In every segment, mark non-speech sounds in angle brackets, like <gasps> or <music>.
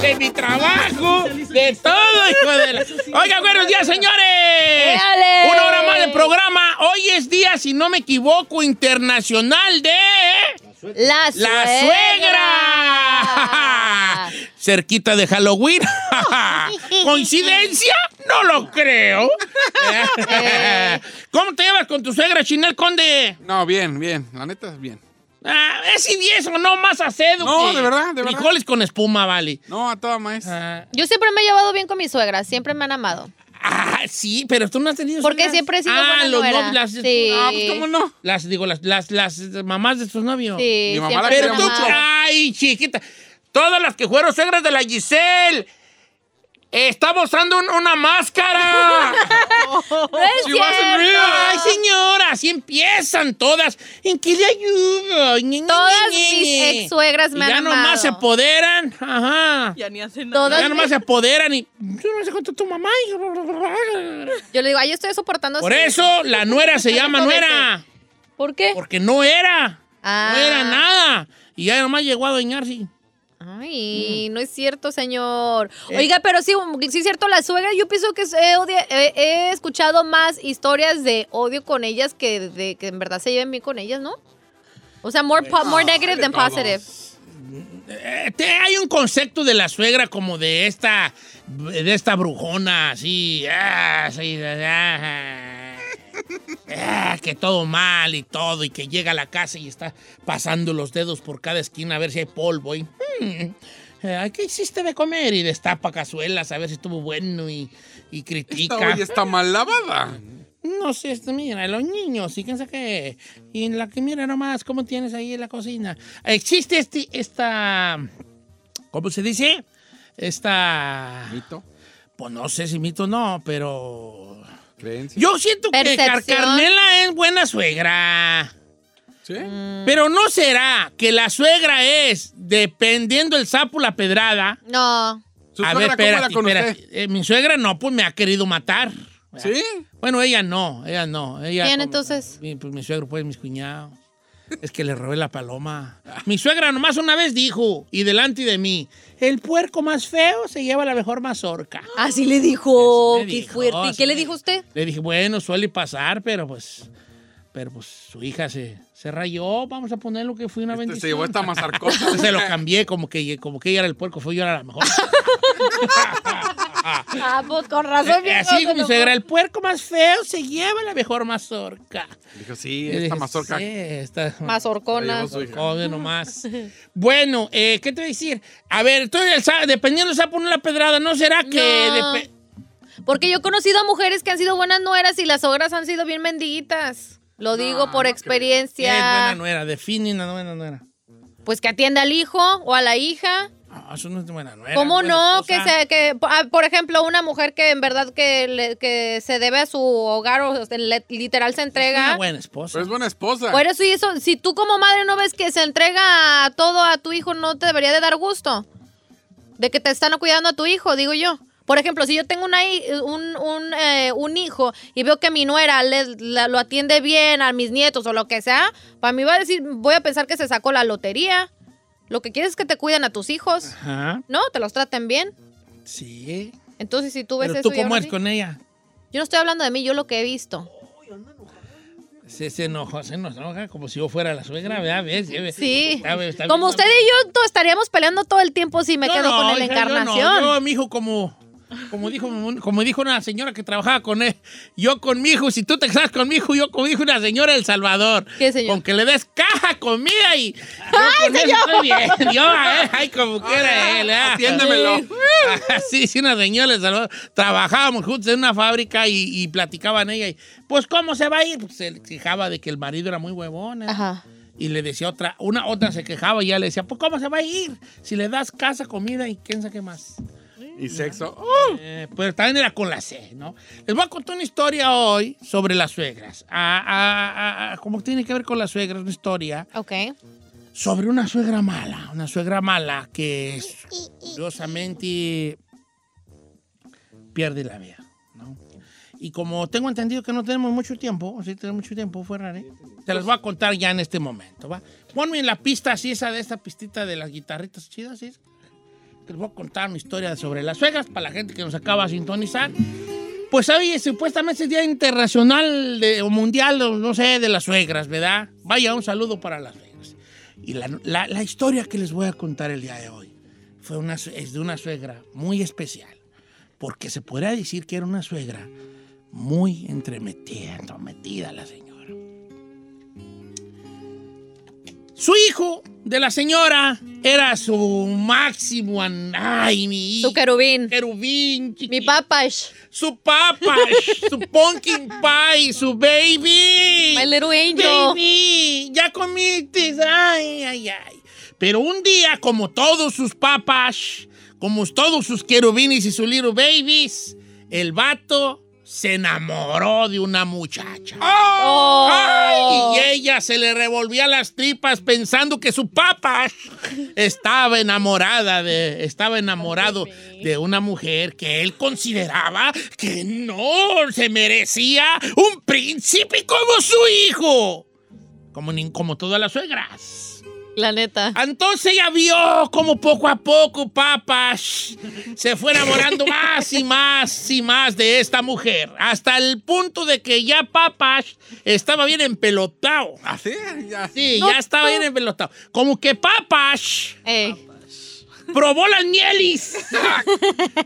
de mi trabajo, de todo, hijo de la... Oiga, buenos días, señores. ¡Éale! Una hora más de programa. Hoy es día, si no me equivoco, internacional de... La ¡La suegra! <laughs> Cerquita de Halloween. <laughs> ¿Coincidencia? No lo creo. <laughs> ¿Cómo te llevas con tu suegra, Chinel Conde? No, bien, bien. La neta, bien. Ah, ¿Es y eso? ¿No más acedo? No, que de verdad, de verdad. Frijoles con espuma, vale. No, a toda maestra. Ah, Yo siempre me he llevado bien con mi suegra, siempre me han amado. ah, sí, pero tú no has tenido Porque suegras. siempre he sido ah, buena los nuera. novios, las, Sí. Ah, pues cómo no. las, digo, las, las, las mamás de tus novios. Sí, Mi mamá la Pero tú, ay, chiquita, todas las que fueron suegras de la Giselle, estamos usando un- una máscara. <laughs> No es She wasn't cierto. real. Ay, señora, así empiezan todas. ¿En qué le ayudo? Ñe, Ñe, Todas Ñe, mis Ñe. ex-suegras me Y ya han nomás amado. se apoderan. Ajá. Ya ni hace nada. Todas Ya nomás mis- se apoderan y. Yo no sé cuánto tu mamá. Yo le digo, ay, yo estoy soportando. Por así. eso la nuera se <laughs> llama Cinco nuera. ¿Por qué? Porque no era. Ah. No era nada. Y ya nomás llegó a doñarse. Ay, no es cierto, señor. Eh. Oiga, pero sí, sí es cierto, la suegra, yo pienso que he, odia- he- he escuchado más historias de odio con ellas que de que en verdad se lleven bien con ellas, ¿no? O sea, more, po- more negative than positive. Eh, te- hay un concepto de la suegra como de esta de esta brujona así, ah, sí, ah, ah, que todo mal y todo y que llega a la casa y está pasando los dedos por cada esquina a ver si hay polvo y hmm, eh, ¿qué hiciste de comer? y destapa cazuelas a ver si estuvo bueno y, y Esta critica. olla está mal lavada. No sé, este, mira, los niños, sabe qué. Y en la que mira nomás cómo tienes ahí en la cocina. Existe este, esta, ¿cómo se dice? Esta, Mito, pues no sé si mito o no, pero creencia. yo siento que. Carcarnela es buena suegra. ¿Sí? Mm. Pero no será que la suegra es, dependiendo el sapo la pedrada. No. ¿Su A ver, espérate, espérate. Eh, mi suegra no, pues me ha querido matar. ¿Sí? Bueno, ella no, ella no. Ella ¿Quién como- entonces? Mi, pues mi suegro, pues mis cuñados. Es que le robé la paloma. Mi suegra nomás una vez dijo, y delante de mí, el puerco más feo se lleva la mejor mazorca. Así le dijo. Así Qué dijo, fuerte. ¿Y qué le dijo usted? Le dije, bueno, suele pasar, pero pues, pero pues su hija se, se rayó. Vamos a poner lo que fue una Este bendición. se llevó esta mazarcota. <laughs> Se lo cambié, como que, como que ella era el puerco, fue yo era la mejor. <laughs> Ah, pues con razón. Eh, Así dijo mi suegra, el puerco más feo se lleva la mejor mazorca. Dijo, sí, esta dije, mazorca. Sí, esta Mazorcona. Joder, nomás. bueno, eh, ¿qué te voy a decir? A ver, entonces, dependiendo del sapo, no la pedrada, ¿no será que...? No. Porque yo he conocido a mujeres que han sido buenas nueras y las ogras han sido bien mendiguitas. Lo digo por no ¿Qué es buena experiencia. nuera? Define una buena nuera. Pues que atienda al hijo o a la hija. No, eso no es buena nuera. ¿Cómo buena no? Que se, que, ah, por ejemplo, una mujer que en verdad que, le- que se debe a su hogar o le- literal se Es una entrega. buena esposa. Pero es buena esposa. Por eso, y eso, si tú como madre no ves que se entrega todo a tu hijo, no te debería de dar gusto. De que te están cuidando a tu hijo, digo yo. Por ejemplo, si yo tengo una, hi- un, un, eh, un hijo y veo que mi nuera la- lo atiende bien a mis nietos o lo que sea, para mí va a decir, voy a pensar que se sacó la lotería. Lo que quieres es que te cuiden a tus hijos, Ajá, ¿no? Te los traten bien. sí. Entonces, si tú ves Pero eso... tú, ¿cómo eres con ella? Yo no estoy hablando de mí, yo lo que he visto. Se, se enojó, se enoja como si yo fuera la suegra, ¿verdad? ¿Ves? Sí. Está está Como bien. usted y yo estaríamos peleando todo el tiempo si me quedo no, con la hija, yo no. encarnación. Yo, mi hijo, como, como, dijo, como dijo una señora que trabajaba con él, yo con mi hijo, si tú te casas con mi hijo, yo como dijo una señora del Salvador. ¿Qué señor? Con que le des caja, comida y. Yo con eso estoy bien. Yo, a él, ay, como quiera él. ah. Atiéndemelo. Sí, sí, una señora del Salvador. Trabajábamos juntos en una fábrica y, y platicaban ella. Y, pues, ¿cómo se va a ir? Pues se quejaba de que el marido era muy huevón. ¿eh? Ajá. Y le decía otra, una otra se quejaba y ya le decía, pues ¿cómo se va a ir? Si le das casa, comida y quién sabe qué más. Y sexo. ¡Oh! Eh, pues también era con la C, ¿no? Les voy a contar una historia hoy sobre las suegras. Ah, ah, ah, ah, ¿Cómo tiene que ver con las suegras? Una historia Ok. sobre una suegra mala. Una suegra mala que es, curiosamente pierde la vida, ¿no? Y como tengo entendido que no tenemos mucho tiempo, sí tenemos mucho tiempo fuera, ¿eh? Te las voy a contar ya en este momento, ¿va? Ponme en la pista así, esa de esta pistita de las guitarritas chidas, ¿sí? Les voy a contar una historia sobre las suegras para la gente que nos acaba de sintonizar. Pues hoy supuestamente es Día Internacional de- o Mundial, no sé, de las suegras, ¿verdad? Vaya, un saludo para las suegras. Y la, la- la historia que les voy a contar el día de hoy fue una, es de una suegra muy especial, porque se podría decir que era una suegra muy entremetida, entrometida la señora. Su hijo de la señora era su máximo, ay, mi hijo. Su querubín. querubín, Mi papash. Su papa, <laughs> su pumpkin pie, su baby. My little angel. Baby, ya comiste. Ay, ay, ay. Pero un día, como todos sus papas, como todos sus querubines y sus little babies, el vato se enamoró de una muchacha. Oh. Ay, y ella se le revolvía las tripas pensando que su papá estaba enamorada de, estaba enamorado de una mujer que él consideraba que no se merecía un príncipe como su hijo. Como, como todas las suegras. La neta. Entonces ella vio como poco a poco Papas se fue enamorando <laughs> más y más y más de esta mujer, hasta el punto de que ya Papas estaba bien empelotado. Así, ya. Sí, No, ya estaba no. bien empelotado. Como que Papas Ey. probó las mielis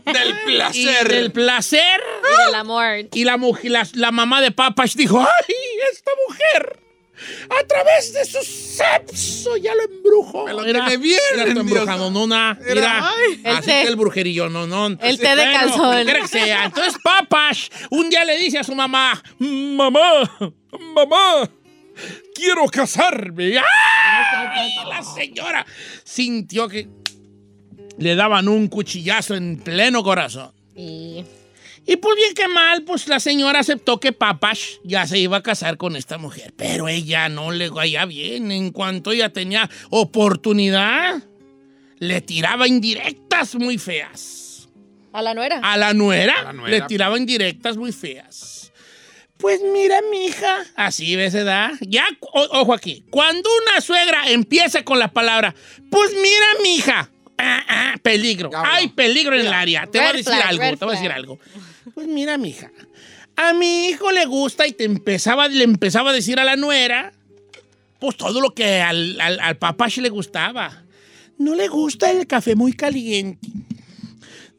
Del y placer. del placer Del amor. y la, mujer, la, la mamá de Papas dijo, ¡ay, esta mujer! A través de su sexo ya lo embrujó. Me lo tiene bien, Era tu Dios. embrujado, nona. Mira, ay. El así té. que el brujerillo, no, no. El té de Bueno, calzón. como quiera que sea. Entonces, Papas un día le dice a su mamá, mamá, mamá, quiero casarme. ¡Ay! La señora sintió que le daban un cuchillazo en pleno corazón. Y Y pues bien que mal, pues la señora aceptó que Papas ya se iba a casar con esta mujer. Pero ella no le caía bien. En cuanto ella tenía oportunidad, le tiraba indirectas muy feas. a la nuera. A la nuera, A la nuera. le tiraba indirectas muy feas. Pues mira, mija, así ves, ¿verdad? Ya, o- ojo aquí, cuando una suegra empieza con la palabra, pues mira, mija, ah, ah, peligro, Ya, hay peligro en el área, te voy a decir flag, algo, te voy a decir algo. Pues mira, mija, a mi hijo le gusta y te empezaba, le empezaba a decir a la nuera, pues todo lo que al, al, al papá sí le gustaba. No le gusta el café muy caliente.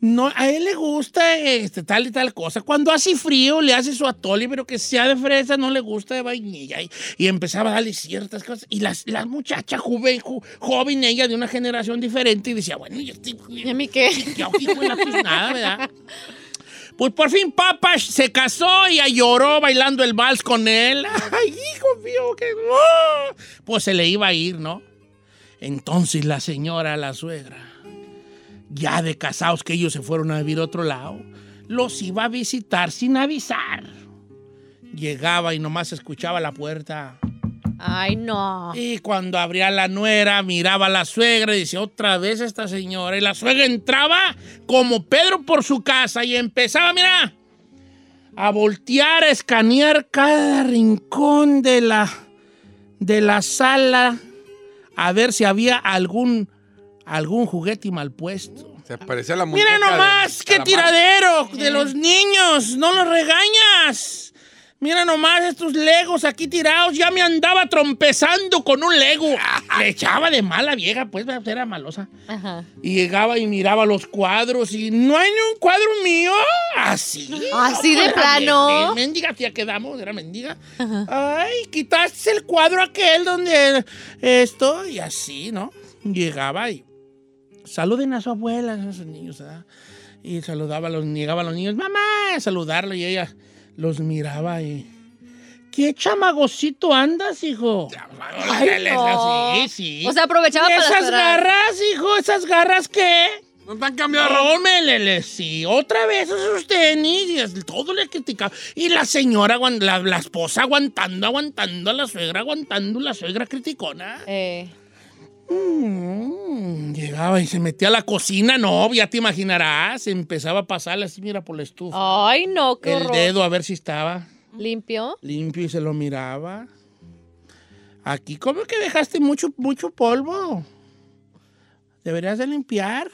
No, a él le gusta este, tal y tal cosa. Cuando hace frío, le hace su atole, pero que sea de fresa, no le gusta de vainilla. Y, y empezaba a darle ciertas cosas. Y las, la muchacha joven, jo- joven, ella de una generación diferente, y decía, bueno, yo estoy... ¿Y a mí qué? <laughs> Hijo de la pues nada, ¿verdad? Pues por fin Papa se casó y lloró bailando el vals con él. <laughs> ¡Ay, hijo mío! Que... ¡Oh! Pues se le iba a ir, ¿no? Entonces la señora, la suegra, ya de casados que ellos se fueron a vivir a otro lado, los iba a visitar sin avisar. Llegaba y nomás escuchaba la puerta. Ay, no. Y cuando abría la nuera, miraba a la suegra y decía, otra vez esta señora. Y la suegra entraba como Pedro por su casa y empezaba, mira, a voltear, a escanear cada rincón de la, de la sala, a ver si había algún, algún juguete mal puesto. Se parecía a la muñeca. Mira nomás, de qué tiradero de los niños, no los regañas. Mira nomás estos legos aquí tirados, ya me andaba trompezando con un lego. <laughs> Le echaba de mala vieja, pues era malosa. Ajá. Y llegaba y miraba los cuadros y no hay ni un cuadro mío. Así. Así de plano. Mendiga, tía, quedamos, era mendiga. Ay, quitaste el cuadro aquel donde esto y así, ¿no? Llegaba y saluden a su abuela, a esos niños, ¿verdad? Y saludaba a los, llegaba a los niños, mamá, a saludarlo y ella los miraba y... ¿Qué chamagocito andas, hijo? Ay, no. Sí, sí. O sea, aprovechaba ¿Y para esas esperar. garras, hijo? ¿Esas garras qué? No te han cambiado. No, me sí, otra vez esos tenis, y todo le criticaba. Y la señora, la, la esposa aguantando, aguantando a la suegra, aguantando la suegra criticona. Eh, Mm, llegaba y se metía a la cocina, no, ya te imaginarás, empezaba a pasarle así, mira, por la estufa. Ay, no, qué el horror. dedo a ver si estaba ¿Limpio? limpio y se lo miraba. Aquí, ¿cómo que dejaste mucho, mucho polvo? Deberías de limpiar.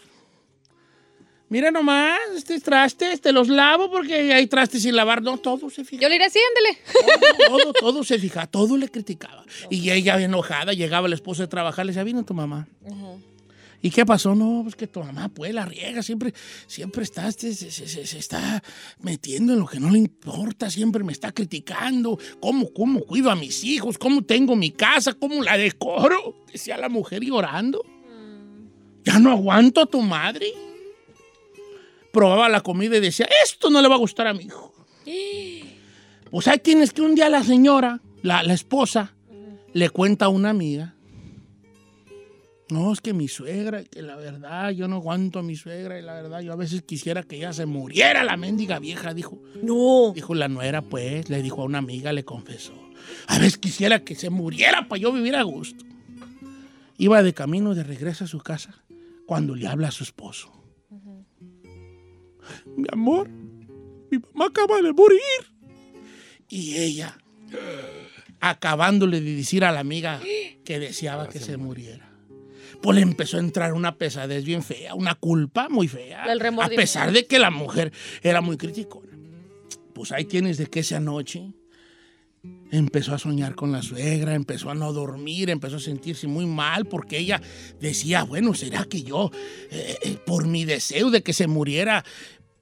Mira nomás, este trastes, te los lavo porque hay trastes sin lavar. No, todo se fija. Yo le iré así. Todo, todo, todo se fija, todo le criticaba. Y ella enojada, llegaba el esposo de trabajar, le decía, vino tu mamá. ¿Y qué pasó? No, pues que tu mamá, pues, la riega, siempre, siempre está, se, se- se- se está metiendo en lo que no le importa, siempre me está criticando, cómo, cómo cuido a mis hijos, cómo tengo mi casa, cómo la decoro, decía la mujer llorando. Ya no aguanto a tu madre. Probaba la comida y decía, esto no le va a gustar a mi hijo. <gasps> Pues ahí tienes que un día la señora, la, la esposa, le cuenta a una amiga. No, es que mi suegra, que la verdad, yo no aguanto a mi suegra y la verdad, yo a veces quisiera que ella se muriera, la mendiga vieja, dijo. No. Dijo la nuera, pues, le dijo a una amiga, le confesó. A veces quisiera que se muriera para yo vivir a gusto. Iba de camino de regreso a su casa cuando le habla a su esposo. Mi amor, mi mamá acaba de morir. Y ella, acabándole de decir a la amiga que deseaba que se muriera. Pues le empezó a entrar una pesadez bien fea, una culpa muy fea. El A pesar de que la mujer era muy criticona. Pues ahí tienes de que esa noche empezó a soñar con la suegra, empezó a no dormir, empezó a sentirse muy mal porque ella decía, bueno, ¿será que yo, eh, eh, por mi deseo de que se muriera,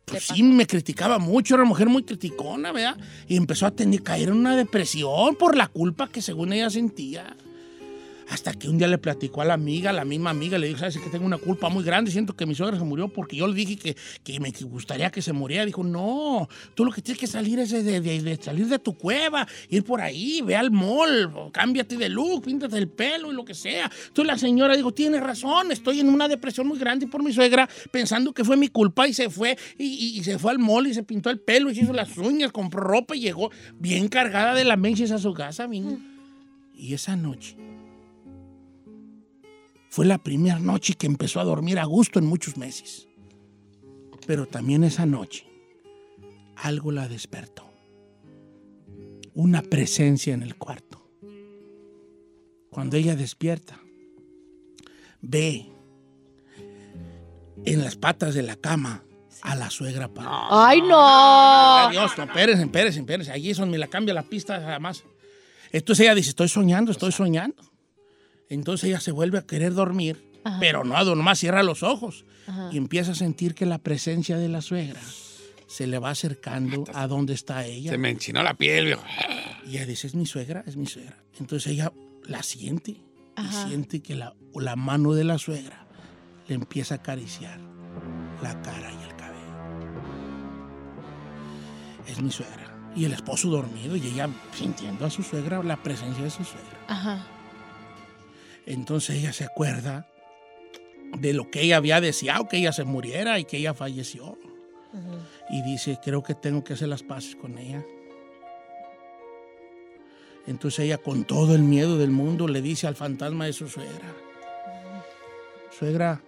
pues sí me criticaba mucho, era una mujer muy criticona, ¿verdad? Y empezó a tener, caer en una depresión por la culpa que según ella sentía. Hasta que un día le platicó a la amiga, la misma amiga, le dijo, sabes que tengo una culpa muy grande, siento que mi suegra se murió porque yo le dije que, que me gustaría que se muriera. Dijo, no, tú lo que tienes que salir es de, de- de- de salir de tu cueva, ir por ahí, ve al mall, cámbiate de look, píntate el pelo y lo que sea. Entonces la señora dijo, tienes razón, estoy en una depresión muy grande por mi suegra, pensando que fue mi culpa y se fue, y, y- y se fue al mall y se pintó el pelo y se hizo las uñas, compró ropa y llegó bien cargada de la Macy's a su casa, vino. Y esa noche fue la primera noche que empezó a dormir a gusto en muchos meses. Pero también esa noche algo la despertó. Una presencia en el cuarto. Cuando ella despierta, ve en las patas de la cama a la suegra parada. ¡Ay, no! Dios, no, espérense, espérense, espérense. Allí eso me la cambia la pista además. Entonces ella dice, estoy soñando, estoy soñando. Entonces ella se vuelve a querer dormir, pero no, nomás cierra los ojos y empieza a sentir que la presencia de la suegra se le va acercando a donde está ella. Se me enchinó la piel, viejo. Y ella dice, es mi suegra, es mi suegra. Entonces ella la siente y siente que la, la mano de la suegra le empieza a acariciar la cara y el cabello. Es mi suegra. Y el esposo dormido y ella sintiendo a su suegra, la presencia de su suegra. Ajá. Entonces ella se acuerda de lo que ella había deseado, que ella se muriera y que ella falleció. Y dice, creo que tengo que hacer las paces con ella. Entonces ella con todo el miedo del mundo le dice al fantasma de su suegra, suegra,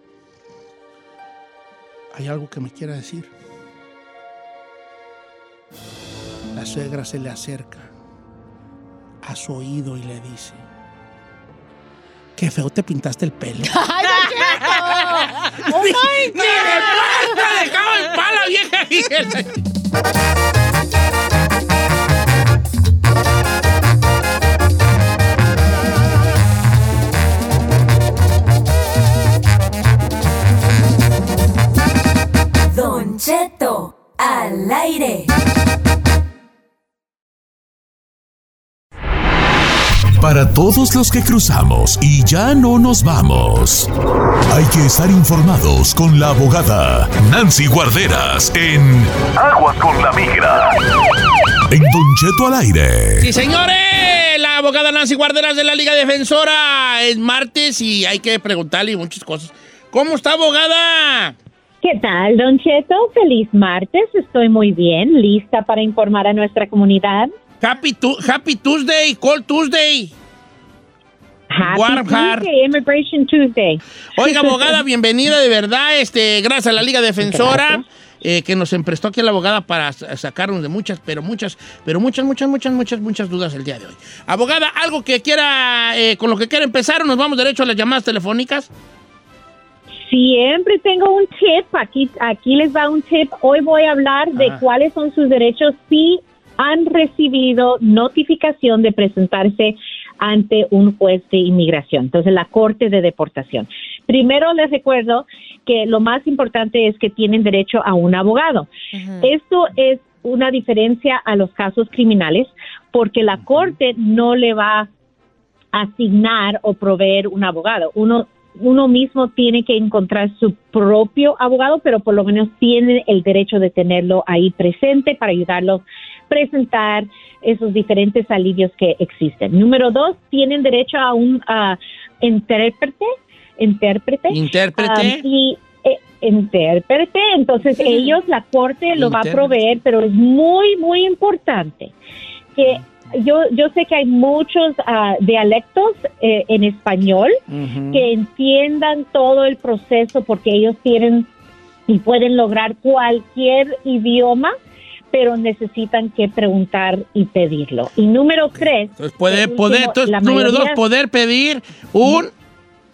hay algo que me quiera decir. La suegra se le acerca a su oído y le dice, qué feo te pintaste el pelo. <laughs> ¡Ay, Cheto! ¡Oh, my ni de pasta dejaba en pala, vieja. Don Cheto, al aire. Para todos los que cruzamos y ya no nos vamos. Hay que estar informados con la abogada Nancy Guarderas en Aguas con la Migra. En Don Cheto al aire. Sí, señores, la abogada Nancy Guarderas de la Liga Defensora es martes y hay que preguntarle muchas cosas. ¿Cómo está, abogada? ¿Qué tal, Don Cheto? Feliz martes. Estoy muy bien, lista para informar a nuestra comunidad. Happy, Tu- Happy Tuesday, Cold Tuesday. Happy Warm heart. Tuesday, Immigration Tuesday. Oiga, <laughs> abogada, bienvenida de verdad. Este, gracias a la Liga Defensora eh, que nos emprestó aquí la abogada para sa- sacarnos de muchas, pero muchas, pero muchas, muchas, muchas, muchas, muchas dudas el día de hoy. Abogada, algo que quiera, eh, con lo que quiera empezar o nos vamos derecho a las llamadas telefónicas. Siempre tengo un tip, aquí, aquí les va un tip. Hoy voy a hablar de Ajá. cuáles son sus derechos si han recibido notificación de presentarse ante un juez de inmigración, entonces la Corte de Deportación. Primero les recuerdo que lo más importante es que tienen derecho a un abogado. Esto es una diferencia a los casos criminales porque la Corte no le va a asignar o proveer un abogado. Uno uno mismo tiene que encontrar su propio abogado, pero por lo menos tiene el derecho de tenerlo ahí presente para ayudarlo a presentar esos diferentes alivios que existen. Número dos, tienen derecho a un intérprete, intérprete, Intérprete. Ah, y eh, intérprete, entonces ellos, la corte lo va a proveer, pero es muy, muy importante que yo, yo sé que hay muchos ah, dialectos eh, en español que entiendan todo el proceso porque ellos tienen y pueden lograr cualquier idioma, pero necesitan que preguntar y pedirlo. Y número tres, Entonces, puede, el poder, último, entonces, número dos, poder pedir un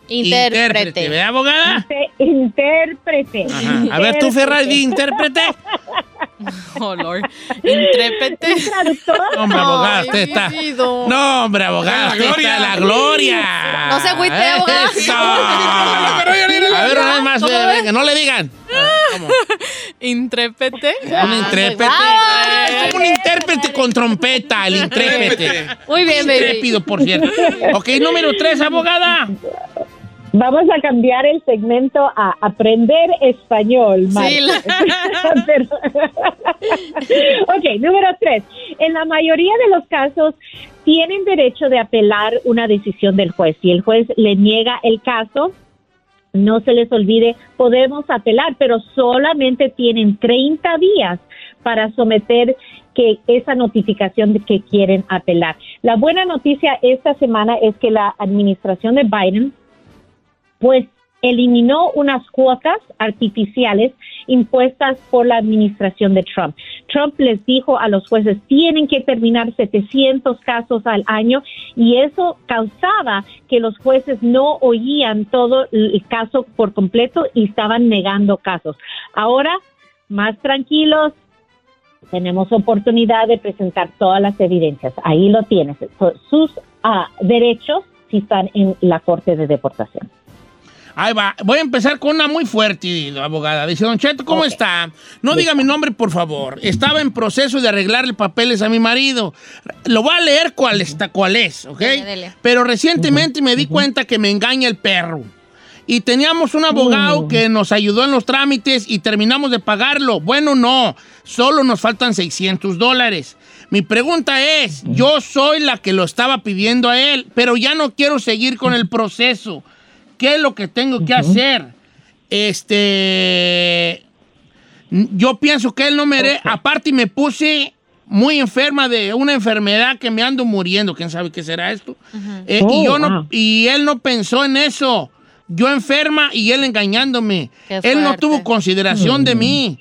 intérprete. Intérprete. ¿Verdad, abogada? Dice intérprete. Ajá. A ver, tú, Ferrari, di intérprete. <laughs> <laughs> Oh, Lord. Intrépete. ¿Un traductor? No, hombre, abogada, usted está. No, hombre, abogada, La usted gloria. está la gloria. No se agüite, abogada. Eso. <laughs> A ver, una vez más, ¿Cómo venga, no le digan. ¿Cómo? Intrépete. Un intérprete. Ah, Es como un intérprete con trompeta, el intérprete. Muy bien, baby. Intrépido, por cierto. Ok, número tres, abogada. Vamos a cambiar el segmento a aprender español. Sí, la- <laughs> Pero- ok, número tres. En la mayoría de los casos tienen derecho de apelar una decisión del juez. Si el juez le niega el caso, no se les olvide, podemos apelar, pero solamente tienen 30 días para someter que esa notificación de que quieren apelar. La buena noticia esta semana es que la administración de Biden pues eliminó unas cuotas artificiales impuestas por la administración de Trump. Trump les dijo a los jueces, tienen que terminar 700 casos al año y eso causaba que los jueces no oían todo el caso por completo y estaban negando casos. Ahora, más tranquilos, tenemos oportunidad de presentar todas las evidencias. Ahí lo tienes. Sus ah, derechos si están en la Corte de Deportación. Ahí va. Voy a empezar con una muy fuerte, abogada. Dice, Don Cheto, ¿cómo está? No diga mi nombre, por favor. Estaba en proceso de arreglarle papeles a mi marido. Lo voy a leer cuál, está, cuál es, ¿ok? Dele, dele. Pero recientemente me di cuenta que me engaña el perro. Y teníamos un abogado que nos ayudó en los trámites y terminamos de pagarlo. Bueno, no, solo nos faltan 600 dólares. Mi pregunta es, yo soy la que lo estaba pidiendo a él, pero ya no quiero seguir con el proceso. ¿Qué es lo que tengo que hacer? Este, yo pienso que él no merece, aparte me puse muy enferma de una enfermedad que me ando muriendo, quién sabe qué será esto. Eh, y, Oh, yo no, wow. y él no pensó en eso. Yo enferma y él engañándome. Él no tuvo consideración de mí.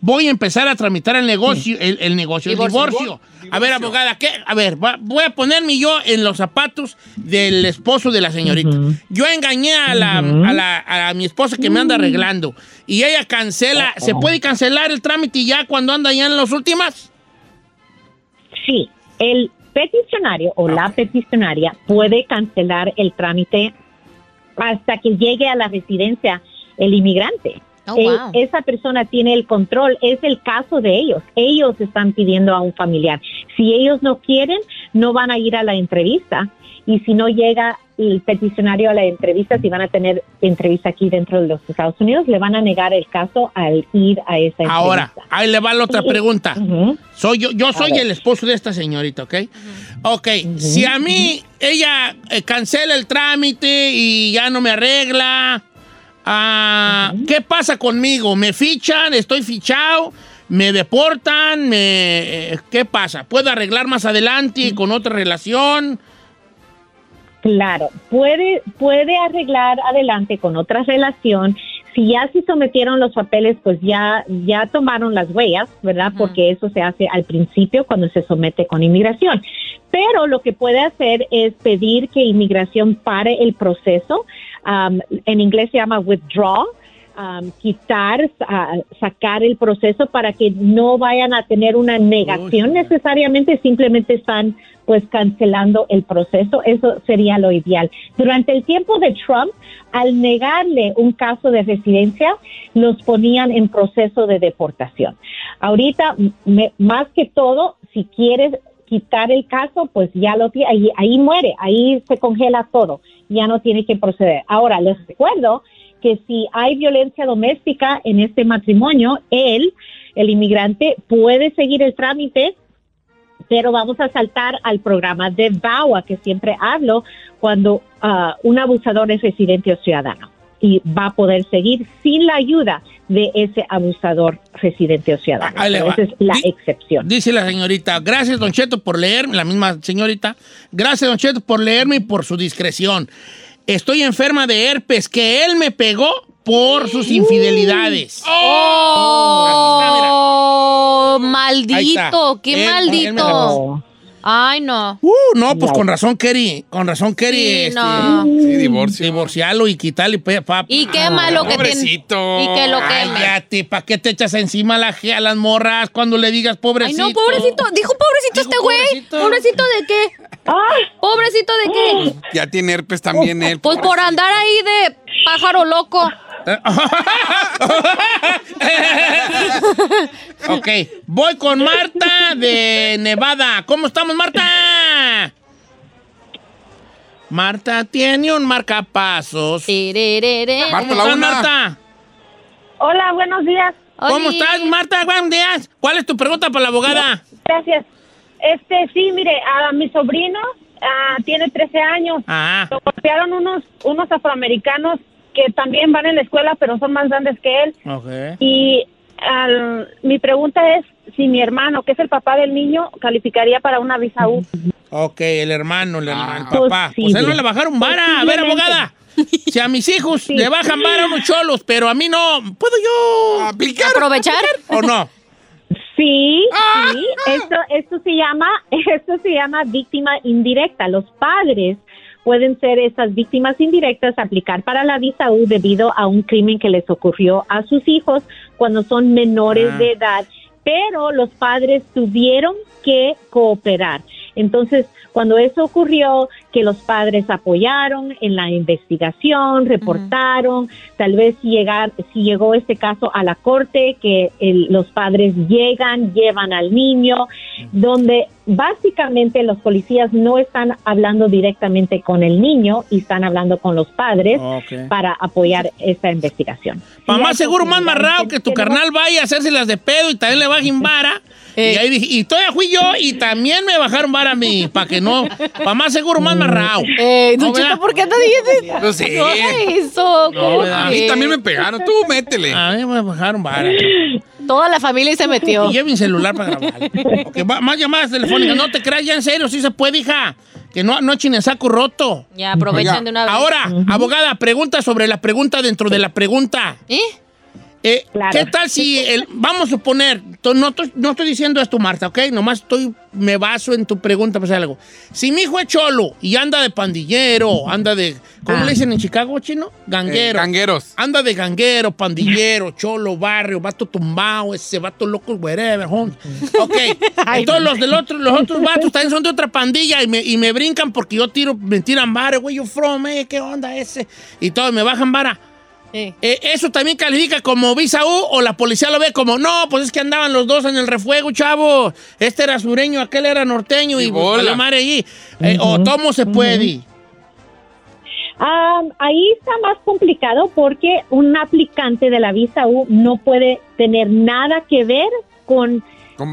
Voy a empezar a tramitar el negocio, el, el negocio, el Divorcio. Divorcio. A ver, abogada, ¿qué? A ver, va- voy a ponerme yo en los zapatos del esposo de la señorita. Yo engañé a, la, a, la- a mi esposa que me anda arreglando y ella cancela. ¿Se puede cancelar el trámite ya cuando anda ya en las últimas? Sí, el peticionario o la peticionaria puede cancelar el trámite hasta que llegue a la residencia el inmigrante. Oh, Eh, wow. Esa persona tiene el control, es el caso de ellos. Ellos están pidiendo a un familiar. Si ellos no quieren, no van a ir a la entrevista. Y si no llega el peticionario a la entrevista, si van a tener entrevista aquí dentro de los Estados Unidos, le van a negar el caso al ir a esa entrevista. Ahora, ahí le va la otra pregunta. Soy yo, yo soy el esposo de esta señorita, ¿ok? Ok, si a mí ella eh, cancela el trámite y ya no me arregla, ah, ¿qué pasa conmigo? ¿Me fichan? ¿Estoy fichado? ¿Me deportan? ¿Me, eh, ¿Qué pasa? ¿Puedo arreglar más adelante con otra relación? Claro, puede, puede arreglar adelante con otra relación. Si ya se sometieron los papeles, pues ya, ya tomaron las huellas, ¿verdad? Porque eso se hace al principio cuando se somete con inmigración. Pero lo que puede hacer es pedir que inmigración pare el proceso um, en inglés se llama withdraw, um, quitar, ah, sacar el proceso para que no vayan a tener una negación necesariamente, simplemente están pues cancelando el proceso. Eso sería lo ideal. Durante el tiempo de Trump, al negarle un caso de residencia, los ponían en proceso de deportación. Ahorita, me- más que todo, si quieres quitar el caso, pues ya lo tiene, ahí, ahí muere, ahí se congela todo, ya no tiene que proceder. Ahora, les recuerdo que si hay violencia doméstica en este matrimonio, él, el inmigrante, puede seguir el trámite pero vamos a saltar al programa de VAWA que siempre hablo cuando ah, un abusador es residente o ciudadano y va a poder seguir sin la ayuda de ese abusador residente o ciudadano. Ah. Esa es la excepción. Dice la señorita, gracias Don Cheto por leerme, la misma señorita, gracias Don Cheto por leerme y por su discreción. Estoy enferma de herpes que él me pegó por sus infidelidades. ¡Oh! Ahí está. ¡Maldito! ¡Qué Él- maldito! Ay, no. Uh, no, pues con razón, Kerry, con razón, Kerry, Sí, este, no. Sí, divorcio. divorciarlo y quitarle pe- pa- Y qué malo que tiene. Pobrecito. Y que lo. Cállate, ¿para qué te echas encima a, la, a las morras cuando le digas Ay, pobrecito? no, pobrecito. Dijo pobrecito Dijo este güey. pobrecito. ¿Pobrecito de qué? ¿Pobrecito de qué? Ya tiene herpes también él. Pues por andar ahí de pájaro loco. <laughs> ok, voy con Marta de Nevada. ¿Cómo estamos, Marta? Marta tiene un marcapasos. ¿Cómo la estás, una. Marta? Hola, buenos días. ¿Cómo Oli. estás, Marta? Buenos días. ¿Cuál es tu pregunta para la abogada? Gracias. Este, sí, mire, a mi sobrino ah, tiene 13 años. Ajá. Lo golpearon unos, unos afroamericanos que también van en la escuela, pero son más grandes que él. Y al- mi pregunta es si mi hermano, que es el papá del niño, calificaría para una visa U. Ok, el hermano, el, hermano, el Ah. papá. Pues él no le bajaron vara. A ver, abogada. Si a mis hijos le bajan vara a unos cholos, pero a mí no, ¿puedo yo Aplicar. ¿Aprovechar? o no? Sí, sí, esto, esto se llama, <laughs> esto se llama víctima indirecta. Los padres pueden ser esas víctimas indirectas, aplicar para la visa U debido a un crimen que les ocurrió a sus hijos cuando son menores Ah. de edad, pero los padres tuvieron que cooperar. Entonces, cuando eso ocurrió, que los padres apoyaron en la investigación, reportaron, tal vez si, llegar, si llegó este caso a la corte, que el- los padres llegan, llevan al niño, donde básicamente los policías no están hablando directamente con el niño y están hablando con los padres para apoyar esta investigación. Hay seguro, más marrado que tu carnal vaya a hacerse las de pedo y también le bajen vara. Eh. Y ahí dije, y todavía fui yo y también me bajaron vara a mí, para que no, para más seguro, más marrado. Eh, No, ¿verdad? ¿por qué anda diciendo Yo sé. No eso? ¿cómo ¿verdad? A mí también me pegaron. Tú métele. A mí me bajaron vara. Toda la familia se metió. Y lleve mi celular para grabar. Más llamadas telefónicas. No te creas ya en serio, sí se puede, hija. Que no, no echen en saco roto. Ya, aprovechen Oiga, de una vez. Ahora, abogada, pregunta sobre la pregunta dentro de la pregunta. ¿Eh? Eh, Claro. ¿Qué tal si, el, vamos a suponer, no, estoy- no estoy diciendo esto, Marta, ¿ok? Nomás estoy, me baso en tu pregunta para hacer algo. Si mi hijo es cholo y anda de pandillero, anda de, ¿cómo Ah. le dicen en Chicago, chino? Eh, Ganguero. gangueros. Anda de ganguero, pandillero, <laughs> cholo, barrio, vato tumbado, ese vato loco, whatever, home. <laughs> Ok. Entonces los del otro, los otros vatos <laughs> también son de otra pandilla y me, y me brincan porque yo tiro, me tiran vara, güey, you from, eh, ¿qué onda ese? Y todos me bajan vara. Eh. Eh, ¿Eso también califica como visa U o la policía lo ve como, no, pues es que andaban los dos en el refuego, chavo? Este era sureño, aquel era norteño y, Y pues, bola. valió madre allí. Eh, O tomo se puede. Ah, ahí está más complicado porque un aplicante de la visa U no puede tener nada que ver con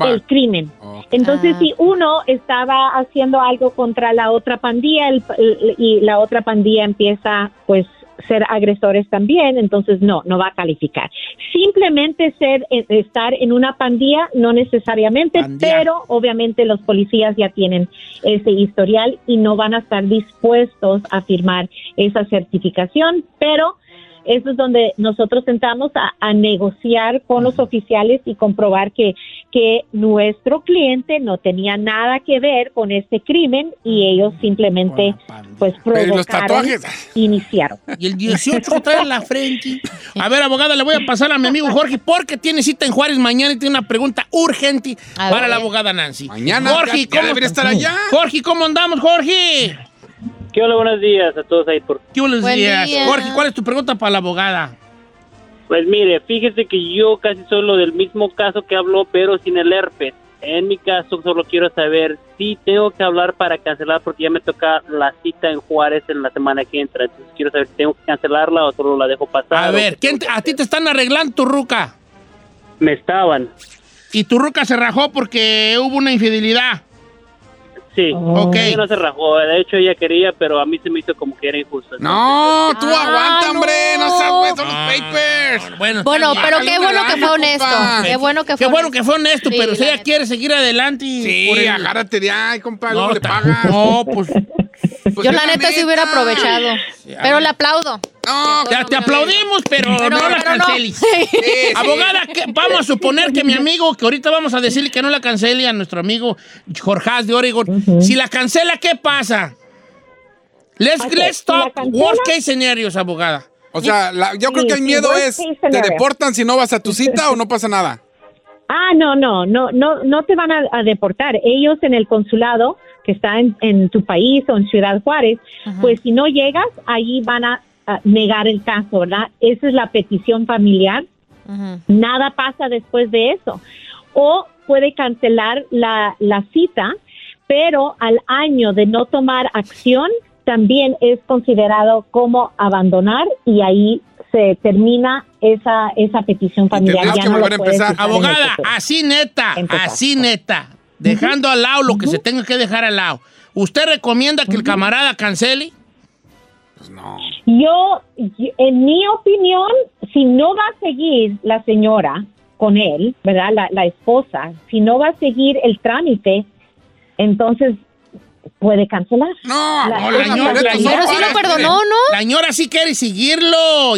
el crimen. Oh. Entonces, Ah. si uno estaba haciendo algo contra la otra pandilla el- el- y la otra pandilla empieza, pues, ser agresores también, entonces no, no va a calificar. Simplemente ser, eh, estar en una pandilla, no necesariamente, Pandilla. pero obviamente los policías ya tienen ese historial y no van a estar dispuestos a firmar esa certificación, pero eso es donde nosotros sentamos a, a negociar con los oficiales y comprobar que, que nuestro cliente no tenía nada que ver con este crimen y ellos simplemente pues Pero ¿y los provocaron, tatuajes? iniciaron. Y el 18 que trae en la frente. A ver, abogada, le voy a pasar a mi amigo Jorge porque tiene cita en Juárez mañana y tiene una pregunta urgente A para ver. la abogada Nancy. Mañana Jorge, ya, ya ¿cómo, debería estar allá. Jorge, ¿cómo andamos, Jorge? ¿Qué hola? Buenos días a todos ahí. Por... ¿Qué buenos Buen días? día. Jorge, ¿cuál es tu pregunta para la abogada? Pues mire, fíjese que yo casi soy lo del mismo caso que habló, pero sin el herpes. En mi caso, solo quiero saber si tengo que hablar para cancelar, porque ya me toca la cita en Juárez en la semana que entra. Entonces quiero saber si tengo que cancelarla o solo la dejo pasar. A ver, qué ¿quién tengo te- ¿a ti te están arreglando tu ruca? Me estaban. Y tu ruca se rajó porque hubo una infidelidad. Sí. Ok. Ella no se rajó. De hecho, ella quería, pero a mí se me hizo como que era injusto. No, tú Ah, aguanta, hombre. No, seas güey, son los Ah, papers. Bueno, Bueno, pero qué bueno que fue honesto. Qué bueno que Qué fue bueno que fue honesto, pero si la ella quiere seguir adelante. Sí, por el- agárrate de ahí, compa. No, le pagas. <laughs> no, pues Pues Yo la neta sí hubiera aprovechado. Pero le aplaudo. No, te, te aplaudimos, pero, Pero- no la pero no. canceles. sí, sí. Abogada, ¿qué- vamos a suponer que mi <laughs> amigo, que ahorita vamos a decirle que no la cancele a nuestro amigo Jorge de Oregon. Si la cancela, ¿qué pasa? Let's, Ok, let's talk worst case scenarios, abogada. O sea, la- yo creo que el miedo es, ¿te deportan si no vas a tu cita o no pasa nada? Ah, no, no, no, no, no te van a, a deportar. Ellos en el consulado que está en, en tu país o en Ciudad Juárez, pues si no llegas, ahí van a, negar el caso, ¿verdad? Esa es la petición familiar. Nada pasa después de eso. O puede cancelar la, la cita, pero al año de no tomar acción, también es considerado como abandonar y ahí se termina esa, esa petición familiar. tendrías que no lo volver a empezar. Abogada, así neta, Empezar. así neta. Dejando al lado lo que se tenga que dejar al lado. ¿Usted recomienda que el camarada cancele? Pues. Yo, en mi opinión, si no va a seguir la señora con él, ¿verdad? La, la esposa, si no va a seguir el trámite, entonces puede cancelar. No, La- no, la señora- la son Pero sí lo perdonó, ¿no? La señora sí quiere seguirlo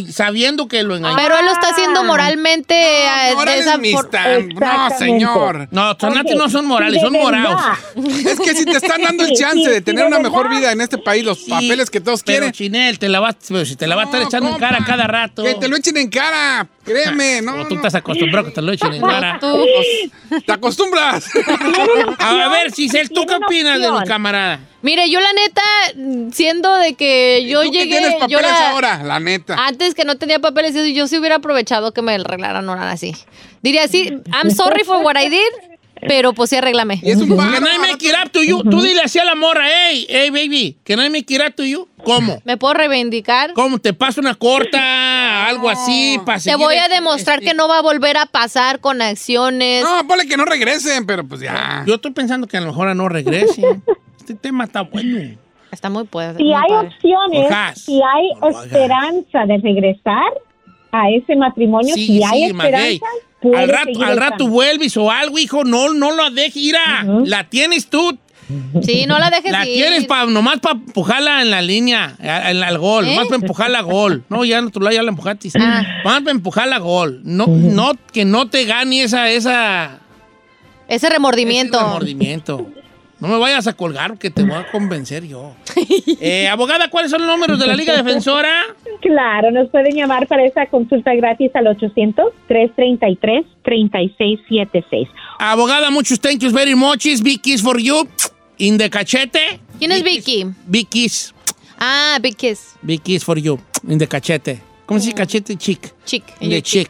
sabiendo que lo engañó. Pero él lo está haciendo moralmente eh, No, de ahora esa. No, señor. No, Tonati Ok, no son morales, son morados. <laughs> Es que si te están dando el chance sí, de sí, tener de una mejor vida en este país, los Sí, papeles que todos pero quieren. Chinel, te la va, pero si te la va a estar No, echando en cara cada rato. Que te lo echen en cara. Créeme, no. Como tú no. estás acostumbrado a que te lo echen en cara. Tú. Te acostumbras. <laughs> A ver, Cisel, ¿tú qué opinas de los opción. camaradas? Mire, yo la neta, siendo de que yo ¿Tú qué llegué, tienes yo papeles era- ahora? La neta. Antes que no tenía papeles, yo- yo sí hubiera aprovechado que me arreglaran ahora así. Diría así, I'm sorry for what I did, pero pues sí arréglame. Y es un Que paro. no hay make it up to you. Tú dile así a la morra, hey, hey, baby, que no hay make it up to you. ¿Cómo? ¿Me puedo reivindicar? ¿Cómo? ¿Te paso una corta? Algo así, para Te voy a demostrar que no va a volver a pasar con acciones. No, ponle que no regresen, pero pues ya. Yo estoy pensando que a lo mejor no regrese. <laughs> Este tema está bueno. Está muy pues. Si muy hay padre. opciones, Ojas. si hay No lo hagas. esperanza de regresar a ese matrimonio, Sí, si hay Maguey. esperanza, puede Al rato, al rato vuelves o algo, hijo. No, no lo dejes ir a. La tienes tú. Sí, no la dejes La ir. tienes pa, nomás para empujarla en la línea, en la- al gol. ¿Eh? Nomás para empujarla a gol. No, ya en otro lado ya la empujaste. Ah. Nomás para empujarla a gol. No, no, que no te gane esa, esa, Ese remordimiento. ese remordimiento. No me vayas a colgar que te voy a convencer yo. Eh, abogada, ¿cuáles son los números de la Liga Defensora? Claro, nos pueden llamar para esa consulta gratis al 800-333-3676. Abogada, muchos thank yous very much. It's Big kiss for you. In the cachete. ¿Quién es Vicky? Big kiss. Ah, Big Kiss. Big kiss for you. In the cachete. ¿Cómo se dice cachete? Chick. Chick. In the chick.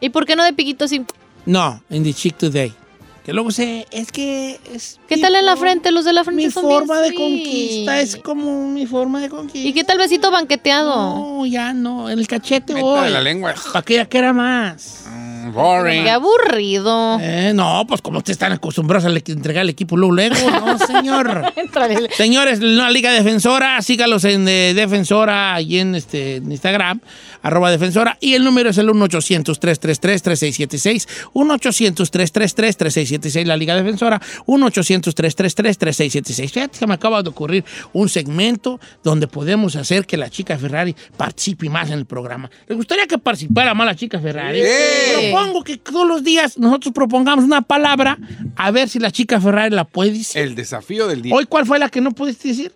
¿Y por qué no de piquito sí? No, in the chick today. Que luego se... Es que... Es ¿Qué tal en la frente? Los de la frente Mi son bien forma de sweet. conquista es como mi forma de conquista. ¿Y qué tal besito banqueteado? No, ya no. En el cachete de hoy. la lengua. ¿Para qué ya que era más? Mm, Boring. Qué aburrido. Eh, no, pues como ustedes están acostumbrados a le- entregar el equipo luego, luego, no, <laughs> señor. Señores, la Liga Defensora, sígalos en eh, Defensora y en, este, en Instagram, arroba Defensora, y el número es el 1-800-333-3676, 1-800-333-3676, la Liga Defensora, 1-800-333-3676. Fíjate que me acaba de ocurrir un segmento donde podemos hacer que la chica Ferrari participe más en el programa. ¿Les gustaría que participara más la chica Ferrari? Sí. Propongo que todos los días nosotros propongamos una palabra a ver si la chica Ferrari la puede decir. El desafío del día. Hoy, ¿cuál fue la que no pudiste decir?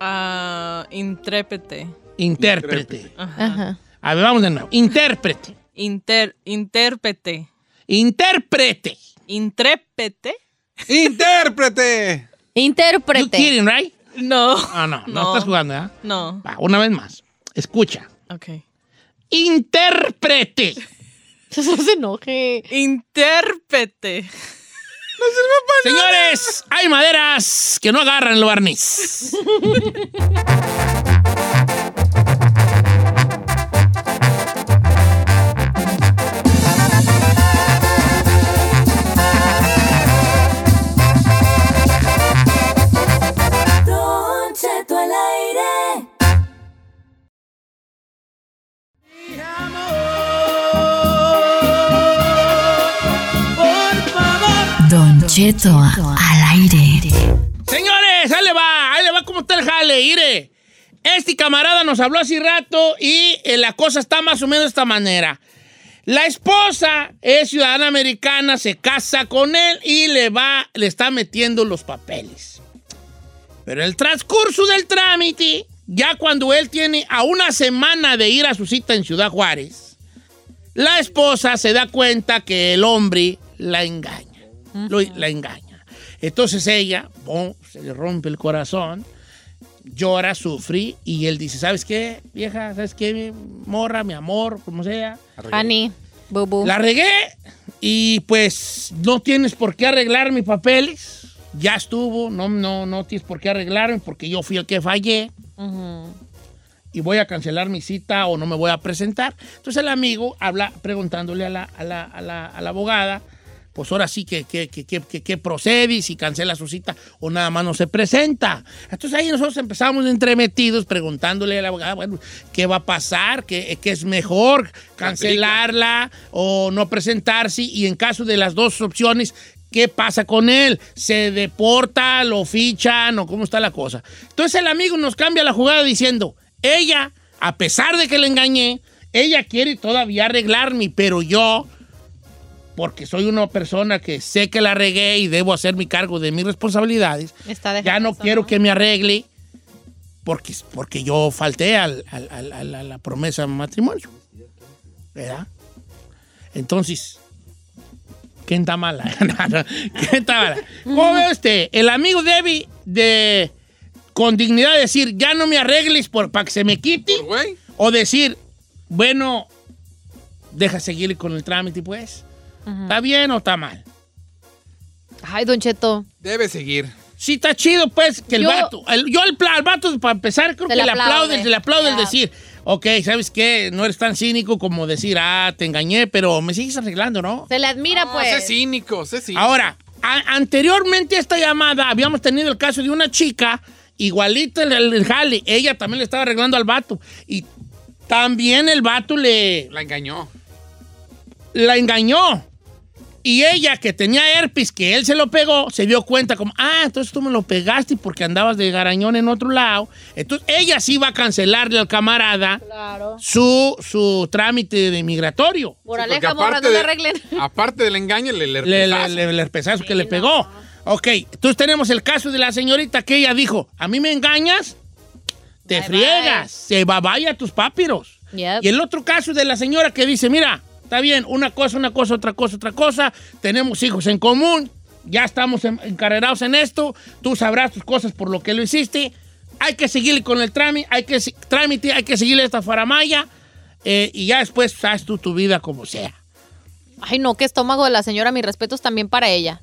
Ah, intrépete. Intérprete. Ajá. A ver, vamos de nuevo. Intérprete. Inter, intérprete. Intérprete. Intrépete. ¡Intérprete! You Intérprete. kidding, right? No. Ah, no, no, No. estás jugando, ¿eh? No. Va, una vez más. Escucha. Ok. Intérprete. <laughs> No se enoje. Intérprete. Señores, hay maderas que no agarran el barniz. <laughs> Cheto al aire. Señores, ahí le va, ahí le va como está el jale, ire. Este camarada nos habló hace rato y eh, la cosa está más o menos de esta manera. La esposa es ciudadana americana, se casa con él y le va, le está metiendo los papeles. Pero el transcurso del trámite, ya cuando él tiene a una semana de ir a su cita en Ciudad Juárez, la esposa se da cuenta que el hombre la engaña. Lo- la engaña. Entonces ella, bom, se le rompe el corazón, llora, sufre y él dice, ¿sabes qué, vieja? ¿Sabes qué, mi morra, mi amor, como sea? Honey, bubu. La regué y pues no tienes por qué arreglar mis papeles. Ya estuvo, no, no, no tienes por qué arreglarme porque yo fui el que fallé y voy a cancelar mi cita o no me voy a presentar. Entonces el amigo habla preguntándole a la, a la- a la- a la abogada, pues ahora sí que, que, que, que, que- procede, si cancela su cita o nada más no se presenta. Entonces ahí nosotros empezamos entremetidos preguntándole a la abogada, bueno, ¿qué va a pasar? ¿Qué, qué es mejor? ¿Cancelarla o no presentarse? Y en caso de las dos opciones, ¿Qué pasa con él? ¿Se deporta? ¿Lo fichan? ¿O cómo está la cosa? Entonces el amigo nos cambia la jugada diciendo, ella, a pesar de que le engañé, ella quiere todavía arreglarme, pero yo, porque soy una persona que sé que la regué y debo hacer mi cargo de mis responsabilidades, Está ya no eso, quiero que me arregle porque, porque yo falté al- al- al- al- a la promesa de matrimonio. ¿Verdad? Entonces, ¿quién está mala? <laughs> ¿Quién está mala? ¿Cómo ve usted? El amigo Debbie de con dignidad decir, ya no me arregles por, para que se me quite. O decir, bueno, deja seguir con el trámite, pues. ¿Está bien o está mal? Ay, Don Cheto. Debe seguir. Sí, está chido, pues, que el Yo- vato. el- yo, pla- el vato, para empezar, creo Se que le le aplaude, aplaude. se le aplaude el Ya. decir, ok, ¿sabes qué? No eres tan cínico como decir, ah, te engañé, pero me sigues arreglando, ¿no? Se le admira, No, pues. sé cínico, sé cínico. Ahora, a- anteriormente a esta llamada habíamos tenido el caso de una chica, igualita el, el, el jale, ella también le estaba arreglando al vato. Y también el vato le, La engañó. la engañó. Y ella, que tenía herpes, que él se lo pegó, se dio cuenta como, ah, entonces tú me lo pegaste porque andabas de garañón en otro lado. Entonces ella sí va a cancelarle al camarada Claro. su, su trámite de migratorio. Por Sí, aleja, morra, no de- le arreglen. <laughs> aparte del engaño, le, le, Le, le, le- el herpesazo que le pegó. Ok, entonces tenemos el caso de la señorita que ella dijo, a mí me engañas, te Bye, friegas, se va vaya tus papiros. Yep. Y el otro caso de la señora que dice, mira, está bien, una cosa, una cosa, otra cosa, otra cosa, tenemos hijos en común, ya estamos en- encarrerados en esto, tú sabrás tus cosas por lo que lo hiciste, hay que seguirle con el trámite, hay que, trámite, hay que seguirle esta faramaya, eh, y ya después haz tú tu vida como sea. Ay, no, qué estómago de la señora. Mis respetos también para ella.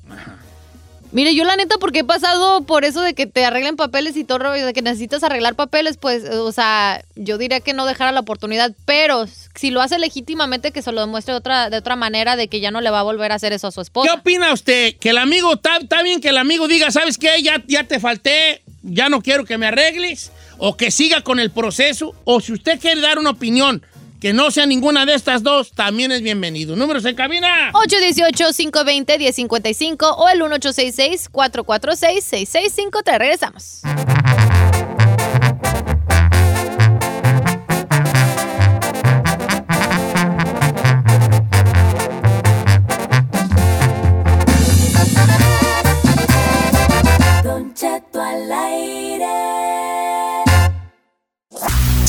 Mire, yo la neta, porque he pasado por eso de que te arreglen papeles y todo, de que necesitas arreglar papeles, pues, o sea, yo diría que no dejara la oportunidad, pero si lo hace legítimamente, que se lo demuestre de otra, de otra manera, de que ya no le va a volver a hacer eso a su ¿Qué esposa. opina usted? Que el amigo, está bien que el amigo diga, ¿sabes qué? Ya, ya te falté, ya no quiero que me arregles, o que siga con el proceso, o si usted quiere dar una opinión que no sea ninguna de estas dos, también es bienvenido. Números en cabina. 818-520-1055 o el 1866-446-6653. Regresamos.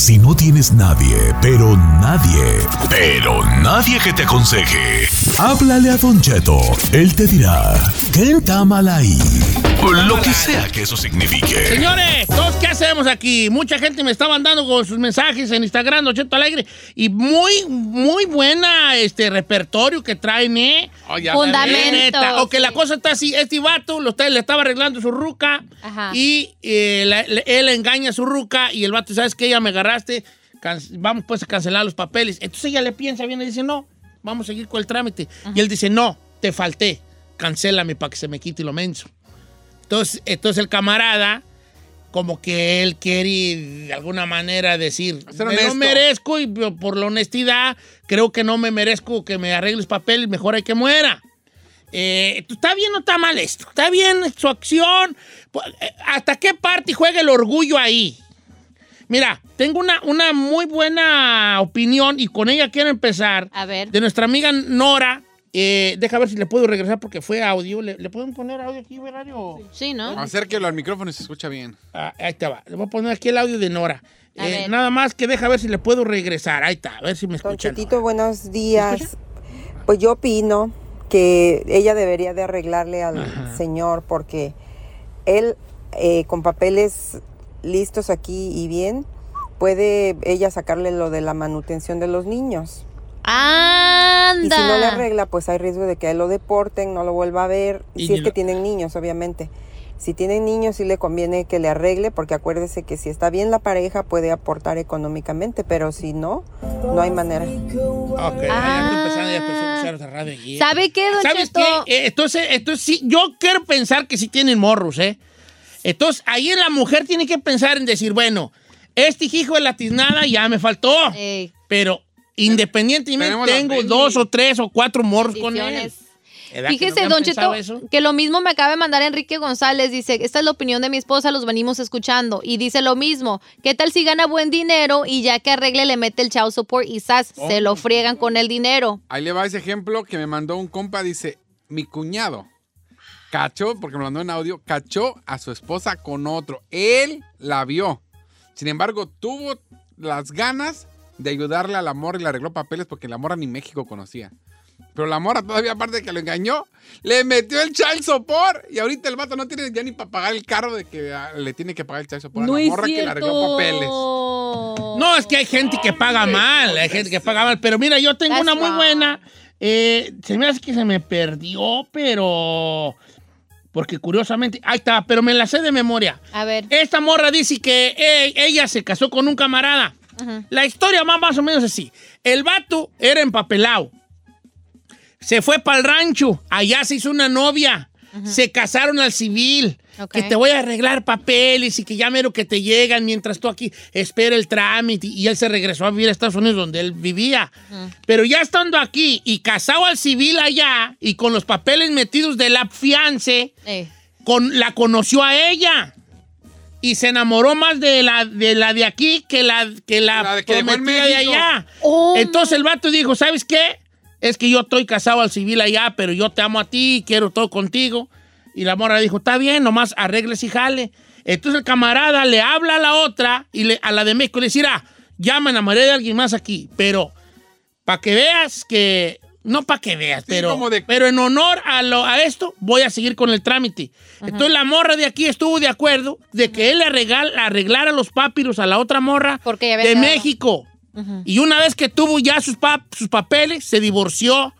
Si no tienes nadie, pero nadie, pero nadie que te aconseje, háblale a Don Cheto. Él te dirá, ¿qué mal ahí? Lo que sea que eso signifique. Señores, todos, ¿qué hacemos aquí? Mucha gente me está mandando con sus mensajes en Instagram, Don Cheto Alegre, y muy, muy buena este repertorio que traen, ¿eh? Oh. Neta. O que la cosa está así, este vato lo está- le estaba arreglando su ruca Ajá. y eh, la- le- él engaña a su ruca y el vato, ¿sabes qué? Ya me agarraste, vamos pues a cancelar los papeles. Entonces ella le piensa bien y dice, no, vamos a seguir con el trámite. Y él dice, no, te falté, cancélame para que se me quite lo menso. Entonces, entonces el camarada, como que él quiere de alguna manera decir, me lo merezco y por la honestidad creo que no me merezco que me arregles papeles, mejor hay que muera. Eh, ¿Está bien o está mal esto? ¿Está bien su acción? Eh, ¿Hasta qué parte juega el orgullo ahí? Mira, tengo una, una muy buena opinión y con ella quiero empezar. A ver. De nuestra amiga Nora. Eh, deja ver si le puedo regresar porque fue audio. ¿Le, le pueden poner audio aquí, Verario? Sí, ¿no? Acérquelo al micrófono y se escucha bien. Ah, ahí te va. Le voy a poner aquí el audio de Nora. Eh, nada más que deja ver si le puedo regresar. Ahí está, a ver si me Don escuchan. Chetito, buenos días. Pues yo opino que ella debería de arreglarle al señor porque él eh, con papeles listos aquí y bien puede ella sacarle lo de la manutención de los niños. Y si no le ¡Anda! arregla, pues hay riesgo de que a él lo deporten, no lo vuelva a ver. Y si es que lo- tienen niños, obviamente. Si tienen niños, sí le conviene que le arregle, porque acuérdese que si está bien la pareja, puede aportar económicamente, pero si no, no hay manera. Ok, ya estoy empezando ya empezó a escuchar otra radio aquí. ¿Sabe qué, Don ¿Sabes Cheto? qué? Eh, entonces, entonces sí, yo quiero pensar que sí tienen morros, ¿eh? Entonces, ahí la mujer tiene que pensar en decir, bueno, este hijo de la tiznada ya me faltó, Ey, pero independientemente tengo dos o tres o cuatro morros con él. bendiciones. ¿Verdad que Fíjese, no Don Cheto, eso? que lo mismo me acaba de mandar Enrique González. Dice, esta es la opinión de mi esposa, los venimos escuchando. Y dice lo mismo, ¿qué tal si gana buen dinero y ya que arregle le mete el child support y sas, se Oh. lo friegan con el dinero? Ahí le va ese ejemplo que me mandó un compa. Dice, mi cuñado cachó, porque me mandó en audio, cachó a su esposa con otro. Él la vio. Sin embargo, tuvo las ganas de ayudarle a la morra y le arregló papeles porque la morra ni México conocía. Pero la morra todavía, aparte de que lo engañó, le metió el child support. Y ahorita el vato no tiene ya ni para pagar el carro de que ah, le tiene que pagar el child support a la morra que le arregló papeles. No, es que hay gente que paga mal, hay gente que paga mal. Pero mira, yo tengo That's una muy wrong. buena. eh, se me hace que se me perdió, pero... Porque curiosamente... Ahí está, pero me la sé de memoria. A ver. Esta morra dice que ella se casó con un camarada. La historia va más o menos así. El vato era empapelado. Se fue para el rancho. Allá se hizo una novia. Se casaron al civil. Ok. Que te voy a arreglar papeles y que ya mero que te llegan mientras tú aquí espera el trámite. Y él se regresó a vivir a Estados Unidos donde él vivía. Pero ya estando aquí y casado al civil allá y con los papeles metidos de la fiance, Ey. con, la conoció a ella. Y se enamoró más de la de, la de aquí que la, que la, La de que prometida de allá. Oh, Entonces el vato dijo, ¿sabes qué? Es que yo estoy casado al civil allá, pero yo te amo a ti, quiero todo contigo. Y la morra dijo, está bien, nomás arregles y jale. Entonces el camarada le habla a la otra, y le- a la de México, y le dice, "Mira, ya me enamoré de alguien más aquí, pero para que veas que, no para que veas, pero, de- pero en honor a, lo, a esto, voy a seguir con el trámite. Entonces la morra de aquí estuvo de acuerdo de que él le arregla- arreglara los papiros a la otra morra Porque de quedado. México. Y una vez que tuvo ya sus, pap- sus papeles, se divorció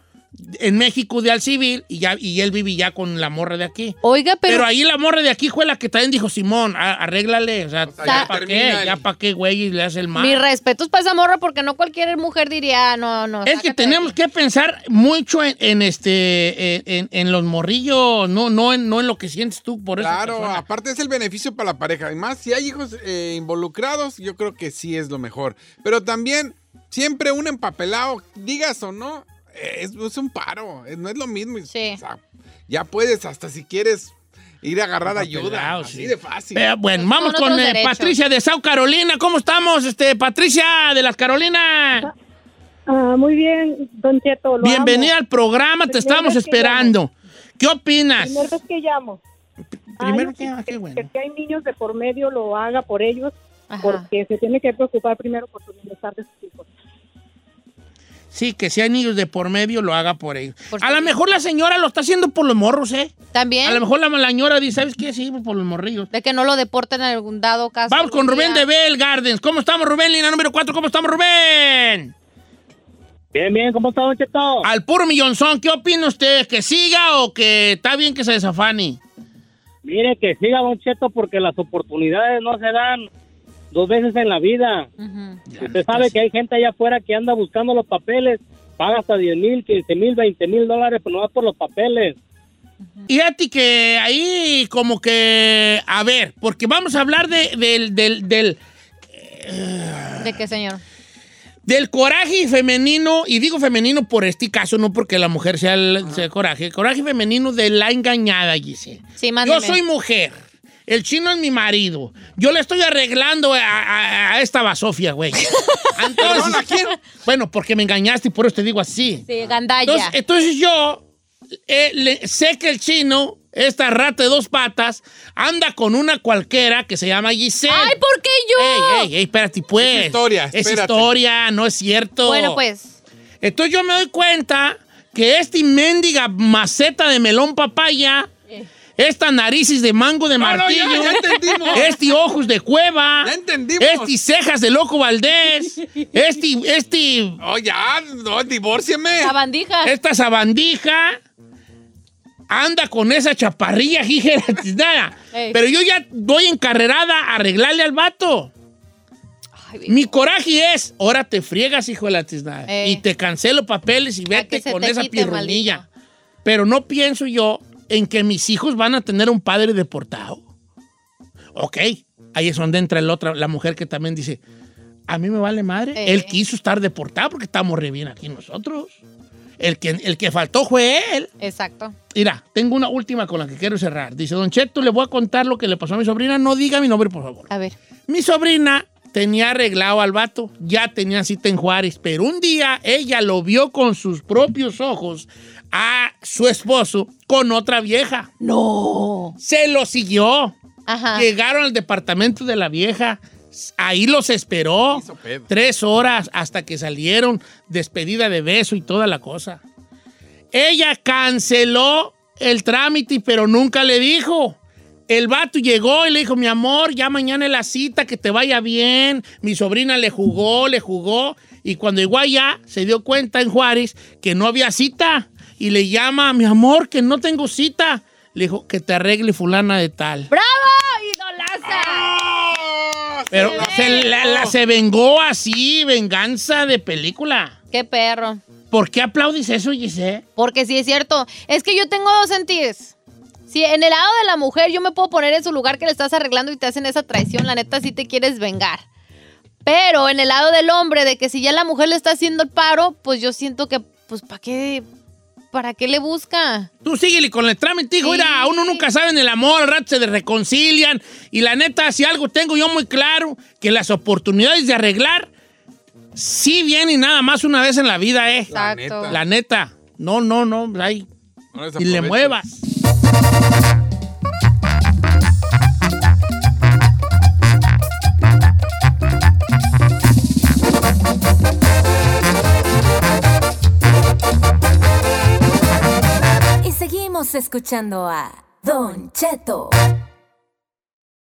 en México de al civil y, ya, y él vive ya con la morra de aquí. Oiga, Pero, pero, ahí la morra de aquí fue la que también dijo, Simón, a- arréglale. O sea, sea, ¿ya para qué? el- ¿Ya para qué, güey? Y le hace el mal. mis respetos para esa morra porque no cualquier mujer diría, "Ah, no, no. Es que tenemos aquí". que pensar mucho en, en este en, en- en los morrillos, no, no, en, no en lo que sientes tú por eso. Claro, aparte es el beneficio para la pareja. Además, si hay hijos eh, involucrados, yo creo que sí es lo mejor. Pero también, siempre un empapelado, digas o no, es, es un paro. No es lo mismo. Sí. O sea, ya puedes, hasta si quieres, ir a agarrar ayuda. Empapelado, Así sí. de fácil. Eh, bueno, vamos Con con eh. Patricia de South Carolina. ¿Cómo estamos, este, Patricia de las Carolinas? Ah, muy bien, Don Cheto. lo Bienvenida amo. al programa, te que esperando. ¿Qué opinas? Primera vez que llamo. Primero Ay, que- ah, qué bueno. que si hay niños de por medio, lo haga por ellos, Ajá. porque se tiene que preocupar primero por su bienestar de sus hijos. Sí, que si hay niños de por medio, lo haga por ellos. Por A lo mejor la señora lo está haciendo por los morros, ¿eh? También. A lo mejor la, la señora dice, ¿sabes qué? Sí, por los morrillos. De que no lo deporten en algún dado caso. Vamos con Rubén día. de Bell Gardens. ¿Cómo estamos, Rubén? Línea número 4, ¿cómo estamos, Rubén? Bien, bien, ¿cómo está, Don Cheto? Al puro millonzón, ¿qué opina usted? ¿Que siga o que está bien que se desafane? Mire, que siga, Don Cheto, porque las oportunidades no se dan dos veces en la vida. Usted sabe que hay gente allá afuera que anda buscando los papeles, paga hasta 10 mil, 15 mil, 20 mil dólares, pero no va por los papeles. Y a ti que ahí como que, a ver, porque vamos a hablar de, del, del, del, ¿De qué, señor? del coraje femenino, y digo femenino por este caso, no porque la mujer sea el sea coraje, el coraje femenino de la engañada, Giselle. Sí. Yo soy mujer. El chino es mi marido. Yo le estoy arreglando a, a- a esta basofia, güey. <laughs> Entonces, ¿Perdón, a quién? Bueno, porque me engañaste y por eso te digo así. Sí, gandalla. Entonces, entonces yo eh, le- sé que el chino, esta rata de dos patas, anda con una cualquiera que se llama Giselle. ¡Ay, ¿por qué yo? Ey, ey, ey, espérate, pues. Es historia, Es espérate. historia, no es cierto. Bueno, pues. Entonces yo me doy cuenta que esta mendiga maceta de melón papaya, esta narices de mango de No, no, martillo, ya, ya entendimos. este ojos de cueva, Ya entendimos. este cejas de loco Valdés, este, este, Oh, ya, no, divórcieme. La bandija. esta sabandija anda con esa chaparrilla hija de la tiznada. Ey. Pero yo ya voy encarrerada a arreglarle al vato. Ay. Mi coraje es, ahora te friegas, hijo de la tiznada. Y te cancelo papeles y vete con esa pirronilla. Pero no pienso yo en que mis hijos van a tener un padre deportado. Ok, ahí es donde entra el otra, la mujer que también dice, a mí me vale madre. Eh. Él quiso estar deportado porque estamos re bien aquí nosotros. El que, el que faltó fue él. Exacto. Mira, tengo una última con la que quiero cerrar. Dice, Don Cheto, le voy a contar lo que le pasó a mi sobrina. No diga mi nombre, por favor. A ver. Mi sobrina tenía arreglado al vato, ya tenía cita en Juárez, pero un día ella lo vio con sus propios ojos a su esposo con otra vieja. No. Se lo siguió. Ajá. Llegaron al departamento de la vieja. Ahí los esperó. Tres horas hasta que salieron, despedida de beso y toda la cosa. Ella canceló el trámite, pero nunca le dijo. El vato llegó y le dijo, mi amor, ya mañana es la cita, que te vaya bien. Mi sobrina le jugó, le jugó. Y cuando llegó allá, se dio cuenta en Juárez que no había cita. Y le llama, mi amor, que no tengo cita. Le dijo, que te arregle fulana de tal. ¡Bravo! ¡Idolaza! Pero se, la- la- se vengó así, venganza de película. ¡Qué perro! ¿Por qué aplaudís eso, Giselle? Porque sí es cierto. Es que yo tengo dos sentidos. Si en el lado de la mujer yo me puedo poner en su lugar que le estás arreglando y te hacen esa traición, la neta sí te quieres vengar. Pero en el lado del hombre, de que si ya la mujer le está haciendo el paro, pues yo siento que, pues, ¿para qué? ¿Para qué le busca? Tú síguele con el trámite, hijo. Sí. Mira, uno nunca sabe en el amor, al rato se reconcilian. Y la neta, si algo tengo yo muy claro, que las oportunidades de arreglar sí vienen nada más una vez en la vida, ¿eh? La Exacto. neta. La neta. No, no, no. Ahí. No Y le muevas. Seguimos escuchando a Don Cheto.